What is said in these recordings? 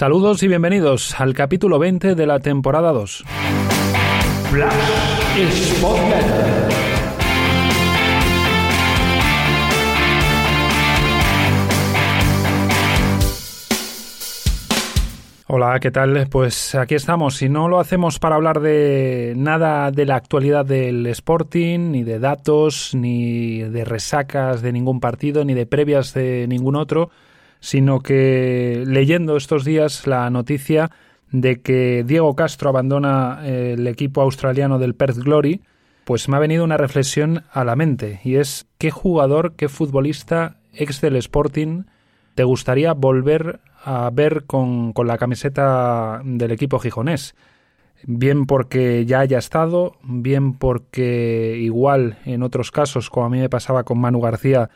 Saludos y bienvenidos al capítulo 20 de la temporada 2. Hola, ¿qué tal? Pues aquí estamos y no lo hacemos para hablar de nada de la actualidad del Sporting, ni de datos, ni de resacas de ningún partido, ni de previas de ningún otro, sino que leyendo estos días la noticia de que Diego Castro abandona el equipo australiano del Perth Glory, pues me ha venido una reflexión a la mente y es qué jugador, qué futbolista ex del Sporting te gustaría volver a ver con, con la camiseta del equipo gijonés. Bien porque ya haya estado, bien porque igual en otros casos, como a mí me pasaba con Manu García,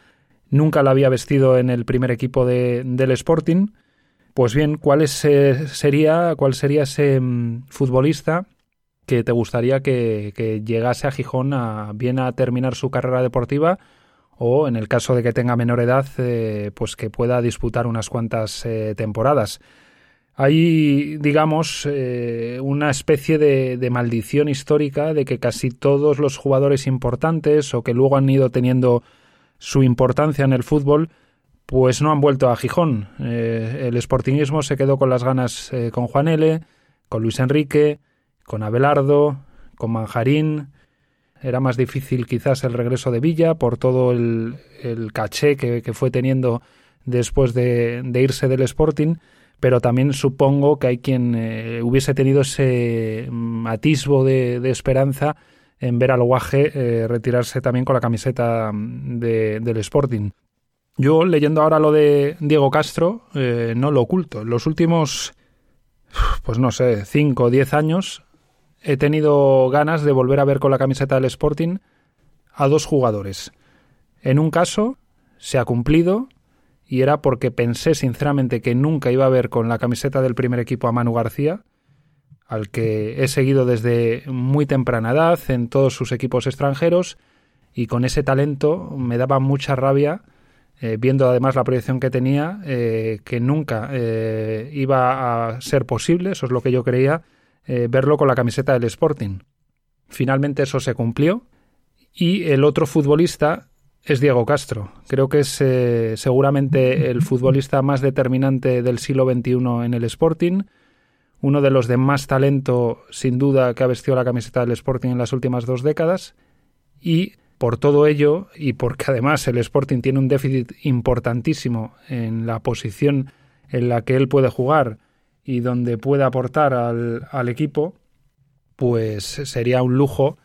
nunca la había vestido en el primer equipo de, del Sporting. Pues bien, ¿cuál es, sería, cuál sería ese mm, futbolista que te gustaría que, llegase a Gijón a, bien a terminar su carrera deportiva o en el caso de que tenga menor edad, eh, pues que pueda disputar unas cuantas eh, temporadas. Hay, digamos, eh, una especie de, maldición histórica de que casi todos los jugadores importantes o que luego han ido teniendo su importancia en el fútbol, pues no han vuelto a Gijón. el sportingismo se quedó con las ganas con Juan L., con Luis Enrique, con Abelardo, con Manjarín, era más difícil quizás el regreso de Villa por todo el, caché que, fue teniendo después de, irse del Sporting, pero también supongo que hay quien eh, hubiese tenido ese mm, atisbo de, esperanza en ver al Guaje eh, retirarse también con la camiseta mm, del Sporting. Yo, leyendo ahora lo de Diego Castro, eh, no lo oculto. Los últimos, pues no sé, 5 o 10 años he tenido ganas de volver a ver con la camiseta del Sporting a dos jugadores. En un caso se ha cumplido y era porque pensé sinceramente que nunca iba a ver con la camiseta del primer equipo a Manu García, al que he seguido desde muy temprana edad en todos sus equipos extranjeros y con ese talento me daba mucha rabia eh, viendo además la proyección que tenía, eh, que nunca eh, iba a ser posible, eso es lo que yo creía, verlo con la camiseta del Sporting. Finalmente eso se cumplió y el otro futbolista es Diego Castro. Creo que es seguramente el futbolista más determinante del siglo XXI en el Sporting, uno de los de más talento sin duda que ha vestido la camiseta del Sporting en las últimas dos décadas y por todo ello y porque además el Sporting tiene un déficit importantísimo en la posición en la que él puede jugar y donde pueda aportar al, equipo, pues sería un lujo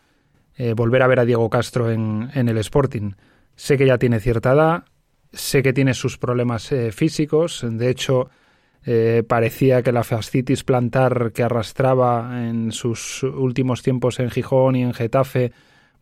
eh, volver a ver a Diego Castro en, en, el Sporting. Sé que ya tiene cierta edad, sé que tiene sus problemas eh, físicos, de hecho eh, parecía que la fascitis plantar que arrastraba en sus últimos tiempos en Gijón y en Getafe,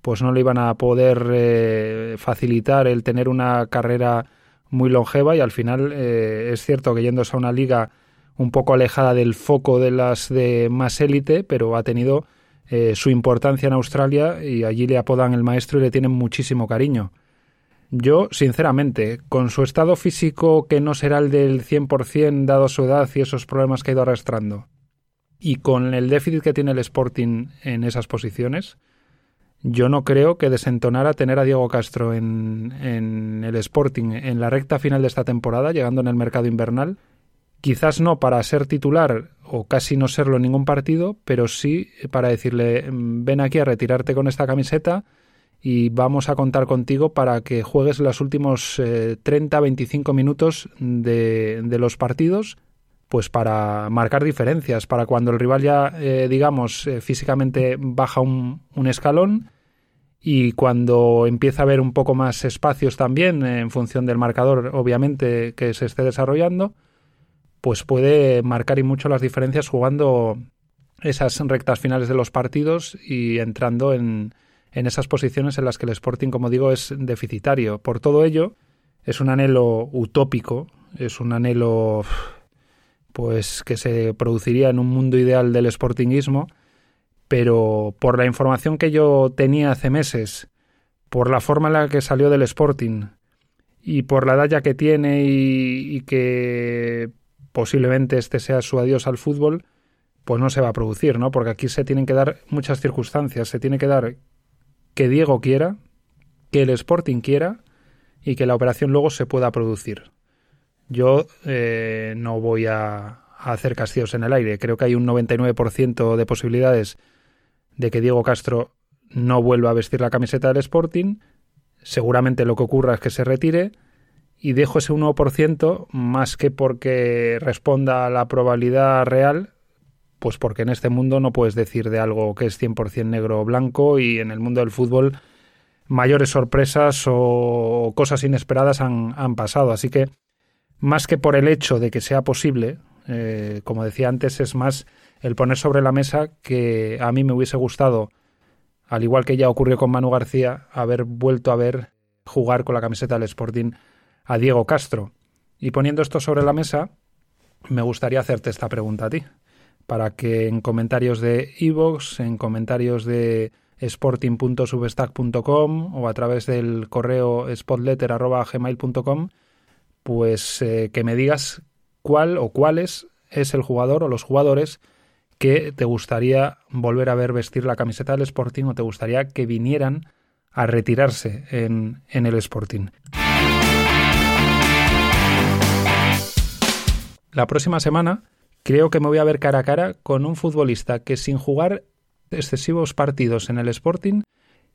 pues no le iban a poder facilitar el tener una carrera muy longeva y al final es cierto que yéndose a una liga un poco alejada del foco de las de más élite, pero ha tenido eh, su importancia en Australia y allí le apodan el maestro y le tienen muchísimo cariño. Yo, sinceramente, con su estado físico que no será el del 100% dado su edad y esos problemas que ha ido arrastrando, y con el déficit que tiene el Sporting en esas posiciones, yo no creo que desentonara tener a Diego Castro en, en el Sporting en la recta final de esta temporada, llegando en el mercado invernal, quizás no para ser titular o casi no serlo en ningún partido, pero sí para decirle mm, ven aquí a retirarte con esta camiseta y vamos a contar contigo para que juegues los últimos 30-25 eh, minutos de, de, los partidos, pues para marcar diferencias, para cuando el rival ya, eh, digamos, eh, físicamente baja un, un, escalón y cuando empieza a haber un poco más espacios también en función del marcador, obviamente, que se esté desarrollando, pues puede marcar y mucho las diferencias jugando esas rectas finales de los partidos y entrando en, en esas posiciones en las que el Sporting, como digo, es deficitario. Por todo ello, es un anhelo utópico, es un anhelo pues que se produciría en un mundo ideal del sportingismo, pero por la información que yo tenía hace meses, por la forma en la que salió del Sporting y por la edad que tiene y, y que posiblemente este sea su adiós al fútbol, pues no se va a producir, ¿no? Porque aquí se tienen que dar muchas circunstancias. Se tiene que dar que Diego quiera, que el Sporting quiera y que la operación luego se pueda producir. Yo eh, no voy a, hacer castillos en el aire. Creo que hay un 99% de posibilidades de que Diego Castro no vuelva a vestir la camiseta del Sporting. Seguramente lo que ocurra es que se retire y dejo ese 1% más que porque responda a la probabilidad real, pues porque en este mundo no puedes decir de algo que es 100% negro o blanco y en el mundo del fútbol mayores sorpresas o cosas inesperadas han, han pasado. Así que más que por el hecho de que sea posible, eh, como decía antes, es más el poner sobre la mesa que a mí me hubiese gustado, al igual que ya ocurrió con Manu García, haber vuelto a ver jugar con la camiseta del Sporting a Diego Castro. Y poniendo esto sobre la mesa, me gustaría hacerte esta pregunta a ti, para que en comentarios de iVoox, en comentarios de sporting.substack.com o a través del correo spotletter.gmail.com pues eh, que me digas cuál o cuáles es el jugador o los jugadores que te gustaría volver a ver vestir la camiseta del Sporting o te gustaría que vinieran a retirarse en, en el Sporting. La próxima semana creo que me voy a ver cara a cara con un futbolista que sin jugar excesivos partidos en el Sporting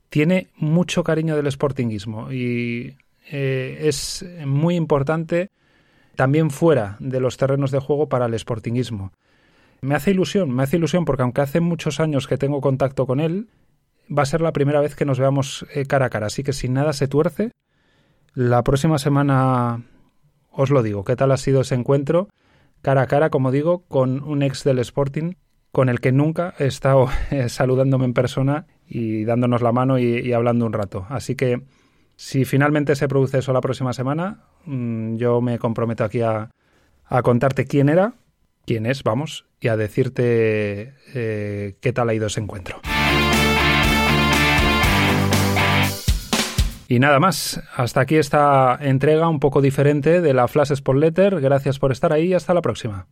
tiene mucho cariño del Sportingismo y eh, es muy importante también fuera de los terrenos de juego para el sportingismo. Me hace ilusión, me hace ilusión porque aunque hace muchos años que tengo contacto con él, va a ser la primera vez que nos veamos eh, cara a cara. Así que si nada se tuerce, la próxima semana os lo digo, qué tal ha sido ese encuentro cara a cara, como digo, con un ex del Sporting con el que nunca he estado eh, saludándome en persona y dándonos la mano y hablando un rato. Así que si finalmente se produce eso la próxima semana, mm, yo me comprometo aquí a, contarte quién era, quién es, vamos, y a decirte eh, qué tal ha ido ese encuentro. Y nada más, hasta aquí esta entrega un poco diferente de la Flash Spot Letter. Gracias por estar ahí y hasta la próxima.